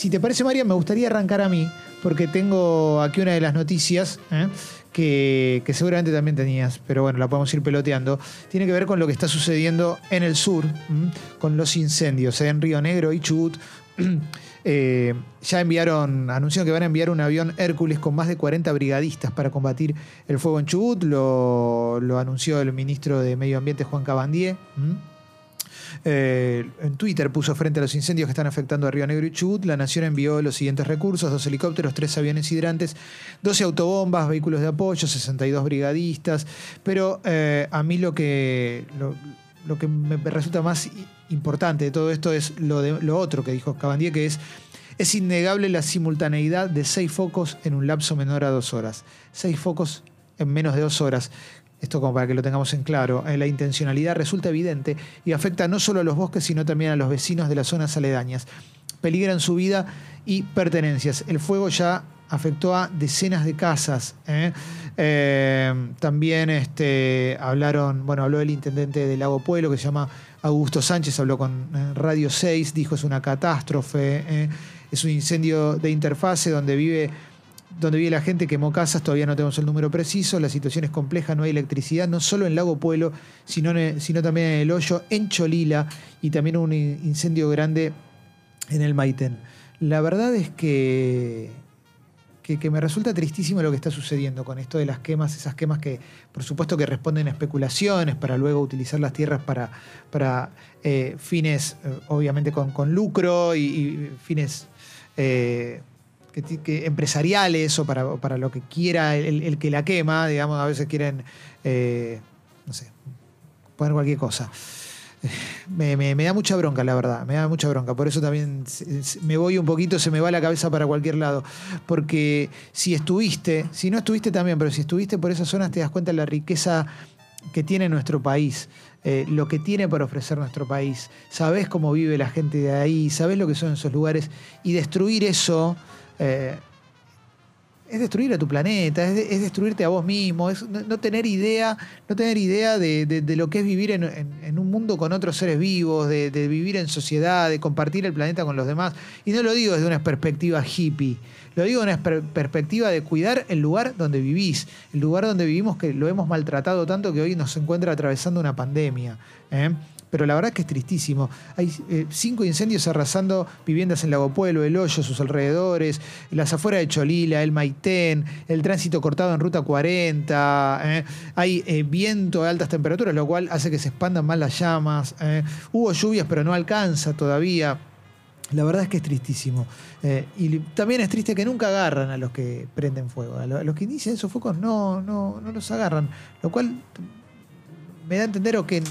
Si te parece, María, me gustaría arrancar a mí, porque tengo aquí una de las noticias ¿eh? que, que seguramente también tenías, pero bueno, la podemos ir peloteando. Tiene que ver con lo que está sucediendo en el sur, con los incendios ¿eh? en Río Negro y Chubut. Eh, ya enviaron, anunciaron que van a enviar un avión Hércules con más de 40 brigadistas para combatir el fuego en Chubut. Lo, lo anunció el ministro de Medio Ambiente, Juan Cabandier. Eh, en Twitter puso frente a los incendios que están afectando a Río Negro y Chubut, la Nación envió los siguientes recursos, dos helicópteros, tres aviones hidrantes, 12 autobombas, vehículos de apoyo, 62 brigadistas, pero eh, a mí lo que, lo, que me resulta más importante de todo esto es lo, de, lo otro que dijo Cabandier, que es es innegable la simultaneidad de seis focos en un lapso menor a dos horas. Seis focos en menos de dos horas. Esto como para que lo tengamos en claro. Eh, La intencionalidad resulta evidente y afecta no solo a los bosques, sino también a los vecinos de las zonas aledañas. Peligran su vida y pertenencias. El fuego ya afectó a decenas de casas. ¿eh? Eh, también este, hablaron, bueno, habló el intendente del Lago Pueblo, que se llama Augusto Sánchez, habló con Radio 6, dijo es una catástrofe, es un incendio de interfase donde vive donde vive la gente quemó casas, todavía no tenemos el número preciso, la situación es compleja, no hay electricidad, no solo en Lago Pueblo, sino, sino también en El Hoyo, en Cholila y también un in- incendio grande en el Maitén. La verdad es que, que, me resulta tristísimo lo que está sucediendo con esto de las quemas, esas quemas que por supuesto que responden a especulaciones para luego utilizar las tierras para, para eh, fines, eh, obviamente con, con lucro y, y fines... eh, empresariales o para, para lo que quiera el, el que la quema, digamos, a veces quieren, eh, no sé, poner cualquier cosa. Me, me- da mucha bronca, la verdad, me da mucha bronca. Por eso también me voy un poquito, se me va la cabeza para cualquier lado. Porque si estuviste, si no estuviste también, pero si estuviste por esas zonas te das cuenta de la riqueza que tiene nuestro país, eh, lo que tiene para ofrecer nuestro país. Sabés cómo vive la gente de ahí, sabés lo que son esos lugares y destruir eso eh, es destruir a tu planeta, es, de- es destruirte a vos mismo, es no, tener idea, no tener idea de, lo que es vivir en, un mundo con otros seres vivos, de, vivir en sociedad, de compartir el planeta con los demás. Y no lo digo desde una perspectiva hippie, lo digo desde una per- perspectiva de cuidar el lugar donde vivís, el lugar donde vivimos que lo hemos maltratado tanto que hoy nos encuentra atravesando una pandemia. ¿eh? Pero la verdad es que es tristísimo. Hay eh, cinco incendios arrasando viviendas en Lago Pueblo, El Hoyo, sus alrededores, las afueras de Cholila, el Maitén, el tránsito cortado en Ruta 40. ¿eh? Hay eh, viento a altas temperaturas, lo cual hace que se expandan más las llamas. ¿eh? Hubo lluvias, pero no alcanza todavía. La verdad es que es tristísimo. Y también es triste que nunca agarran a los que prenden fuego. A lo- a los que inician esos focos no, no, no los agarran. Lo cual me da a entender que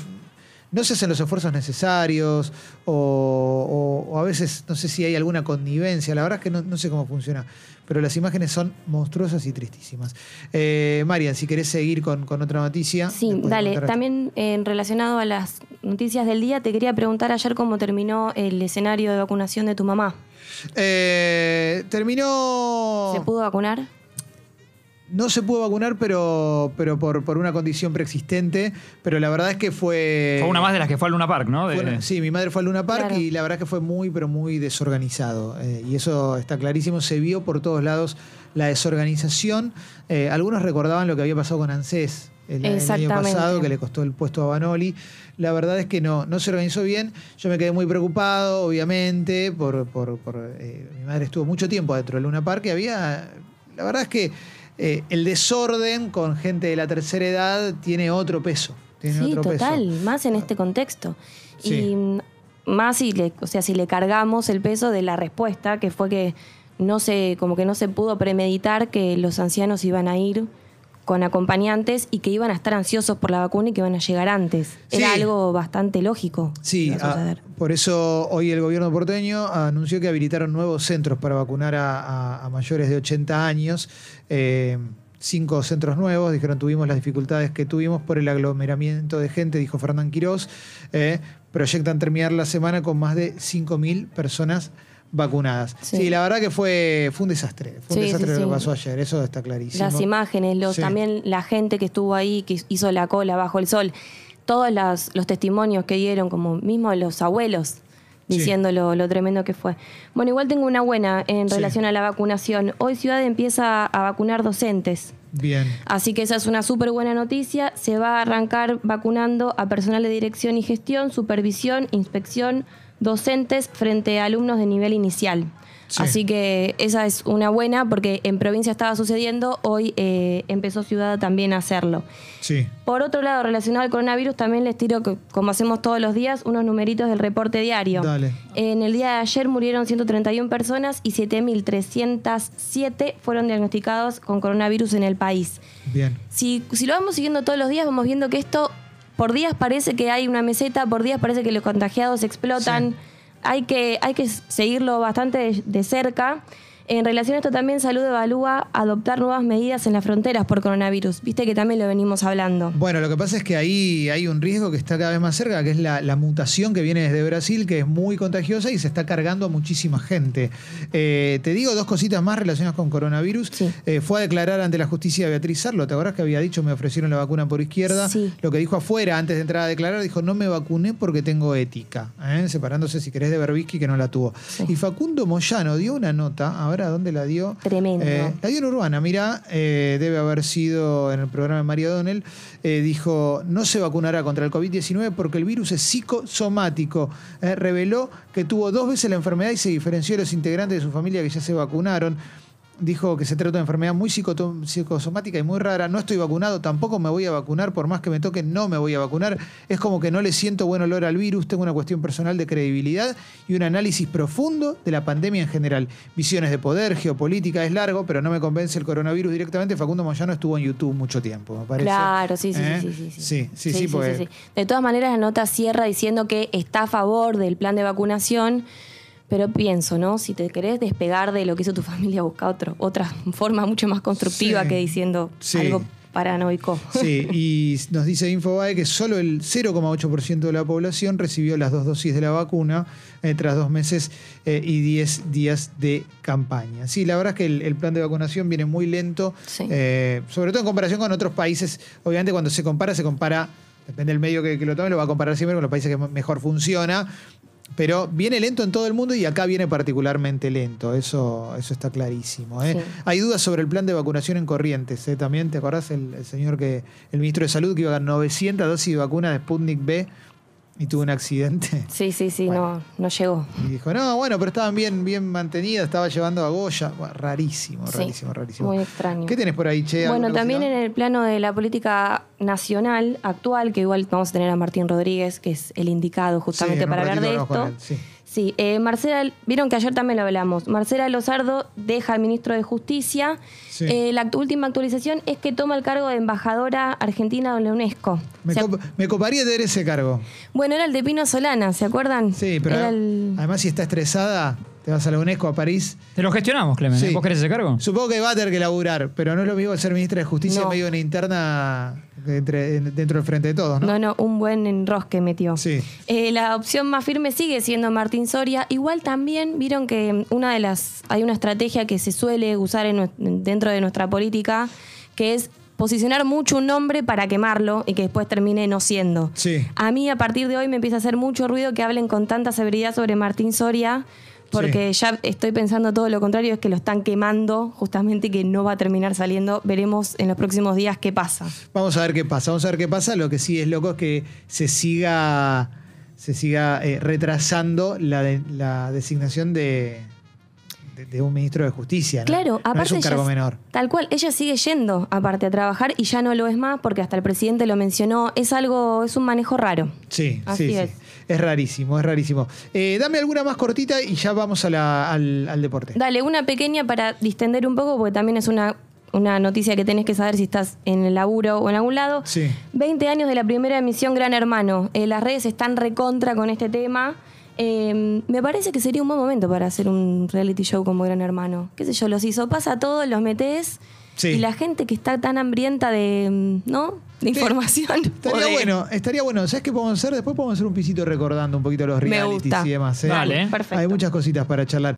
no se hacen los esfuerzos necesarios o, o- o a veces no sé si hay alguna connivencia. La verdad es que no, no sé cómo funciona. Pero las imágenes son monstruosas y tristísimas. Eh, Marian, si querés seguir con, con otra noticia. Sí, dale. También eh, relacionado a las noticias del día, te quería preguntar ayer cómo terminó el escenario de vacunación de tu mamá. Eh, terminó. ¿Se pudo vacunar? No se pudo vacunar, pero, pero por, por una condición preexistente. Pero la verdad es que fue. Fue una más de las que fue al Luna Park, ¿no? De- Fue una- sí, mi madre fue al Luna Park Claro. y la verdad es que fue muy, pero muy desorganizado. Eh, y eso está clarísimo. Se vio por todos lados la desorganización. Eh, algunos recordaban lo que había pasado con ANSES el, el año pasado, que le costó el puesto a Banoli. La verdad es que no, no se organizó bien. Yo me quedé muy preocupado, obviamente, por, por- por, eh, mi madre estuvo mucho tiempo dentro del Luna Park y había. La verdad es que eh, el desorden con gente de la tercera edad tiene otro peso. Tiene Sí, otro total, peso. más en este contexto. Sí. Y mm, más si le, o sea, si le cargamos el peso de la respuesta, que fue que no se, como que no se pudo premeditar que los ancianos iban a ir con acompañantes y que iban a estar ansiosos por la vacuna y que iban a llegar antes. Era algo bastante lógico. Sí, a ah, por eso hoy el gobierno porteño anunció que habilitaron nuevos centros para vacunar a, a- a mayores de 80 años. Eh, cinco centros nuevos, dijeron tuvimos las dificultades que tuvimos por el aglomeramiento de gente, dijo Fernán Quirós. Eh, proyectan terminar la semana con más de 5.000 personas vacunadas. Sí. Sí. la verdad que fue, fue un desastre. Fue un desastre sí, lo que pasó ayer, eso está clarísimo. Las imágenes, los, también la gente que estuvo ahí, que hizo la cola bajo el sol, todos las- los testimonios que dieron, como mismo los abuelos diciendo lo, lo tremendo que fue. Bueno, igual tengo una buena en relación a la vacunación. Hoy Ciudad empieza a vacunar docentes. Bien. Así que esa es una súper buena noticia. Se va a arrancar vacunando a personal de dirección y gestión, supervisión, inspección, docentes frente a alumnos de nivel inicial. Sí. Así que esa es una buena porque en provincia estaba sucediendo, hoy eh, empezó Ciudad también a hacerlo. Sí. Por otro lado, relacionado al coronavirus, también les tiro, como hacemos todos los días, unos numeritos del reporte diario. Dale. En el día de ayer murieron 131 personas y 7.307 fueron diagnosticados con coronavirus en el país. Bien. Si, si lo vamos siguiendo todos los días, vamos viendo que esto por días parece que hay una meseta, por días parece que los contagiados explotan. Sí. Hay, que, hay que seguirlo bastante de, de cerca. En relación a esto también Salud evalúa adoptar nuevas medidas en las fronteras por coronavirus. Viste que también lo venimos hablando. Bueno, lo que pasa es que ahí hay un riesgo que está cada vez más cerca, que es la, la mutación que viene desde Brasil, que es muy contagiosa y se está cargando a muchísima gente. Eh, te digo dos cositas más relacionadas con coronavirus. Sí. Eh, fue a declarar ante la justicia Beatriz Sarlo. ¿Te acordás que había dicho me ofrecieron la vacuna por izquierda? Sí. Lo que dijo afuera antes de entrar a declarar, dijo no me vacuné porque tengo ética. ¿eh? Separándose, si querés, de Berbisky, que no la tuvo. Sí. Y Facundo Moyano dio una nota, a ver dónde la dio. Tremendo. Eh, la dio en Urbana, mira, eh, debe haber sido en el programa de Mario Donel, eh, dijo, no se vacunará contra el COVID-19 porque el virus es psicosomático. Reveló que tuvo dos veces la enfermedad y se diferenció de los integrantes de su familia que ya se vacunaron. Dijo que se trata de una enfermedad muy psicosomática y muy rara. No estoy vacunado, tampoco me voy a vacunar, por más que me toque, no me voy a vacunar. Es como que no le siento buen olor al virus, tengo una cuestión personal de credibilidad y un análisis profundo de la pandemia en general. Visiones de poder, geopolítica, es largo, pero no me convence el coronavirus directamente. Facundo Moyano estuvo en YouTube mucho tiempo, me parece. Claro, sí, sí, ¿Eh? sí, sí, sí. Sí, sí, sí, porque- De todas maneras, la nota cierra diciendo que está a favor del plan de vacunación, pero pienso, ¿no? Si te querés despegar de lo que hizo tu familia, busca otro, otra forma mucho más constructiva Sí. que diciendo Sí. algo paranoico. Sí, y nos dice Infobae que solo el 0,8% de la población recibió las dos dosis de la vacuna eh, tras dos meses eh, y 10 días de campaña. Sí, la verdad es que el, el plan de vacunación viene muy lento, Sí. eh, sobre todo en comparación con otros países. Obviamente cuando se compara, se compara, depende del medio que, que lo tome, lo va a comparar siempre con los países que mejor funciona. Pero viene lento en todo el mundo y acá viene particularmente lento, eso, eso está clarísimo. ¿eh? Sí. Hay dudas sobre el plan de vacunación en Corrientes. ¿eh? También, ¿te acordás el, el señor que, el ministro de Salud que iba a dar 900 dosis de vacuna de Sputnik B y tuvo un accidente? Sí, sí, sí, no, no llegó. Y dijo, no, bueno, pero estaban bien, bien mantenidas, estaba llevando a Goya. Bueno, rarísimo, Sí, rarísimo, rarísimo. Muy extraño. ¿Qué tenés por ahí, Che? Bueno, ¿Alguna también en el plano de la política nacional actual, que igual vamos a tener a Martín Rodríguez, que es el indicado justamente Sí, para hablar de esto. él, sí. Sí, eh, Marcela, vieron que ayer también lo hablamos. Marcela Lozardo deja al ministro de Justicia. Sí. Eh, la act- última actualización es que toma el cargo de embajadora argentina de la UNESCO. Me, Se ac- cop- me coparía tener ese cargo. bueno, era el de Pino Solana, ¿se acuerdan? Sí, pero Era el- además si está estresada, te vas a la UNESCO, a París. Te lo gestionamos, Clemen. ¿eh? Sí. ¿Vos querés ese cargo? Supongo que va a tener que laburar, pero no es lo mismo ser ministra de Justicia No. en medio de una interna entre- dentro del frente de todos, ¿no? No, no, un buen enrosque metió. Sí. Eh, la opción más firme sigue siendo Martín Soria. Igual también vieron que una de las. hay una estrategia que se suele usar en dentro de nuestra política, que es posicionar mucho un nombre para quemarlo y que después termine no siendo. Sí. A mí a partir de hoy me empieza a hacer mucho ruido que hablen con tanta severidad sobre Martín Soria. Porque ya estoy pensando todo lo contrario, es que lo están quemando justamente y que no va a terminar saliendo. Veremos en los próximos días qué pasa. Vamos a ver qué pasa, vamos a ver qué pasa. Lo que sí es loco es que se siga, se siga eh, retrasando la, de- la designación de, de, de un ministro de Justicia. ¿no? Claro, No aparte es un cargo menor. Tal cual, ella sigue yendo aparte a trabajar y ya no lo es más porque hasta el presidente lo mencionó. Es algo, es un manejo raro. Sí, Así sí, es. sí. Es rarísimo, es rarísimo. Eh, dame alguna más cortita y ya vamos a la- al, al deporte. Dale, una pequeña para distender un poco porque también es una, una noticia que tenés que saber si estás en el laburo o en algún lado. Sí. 20 años de la primera emisión Gran Hermano. Eh, las redes están recontra con este tema. Eh, me parece que sería un buen momento para hacer un reality show como Gran Hermano. ¿Qué sé yo? Los hizo pasa todos, los metés. Sí. Y la gente que está tan hambrienta de, mm, ¿no? de información. Estaría de- bueno, estaría bueno. ¿Sabes qué podemos hacer? Después podemos hacer un pisito recordando un poquito los realities y demás. ¿eh? Dale. Perfecto. Hay muchas cositas para charlar.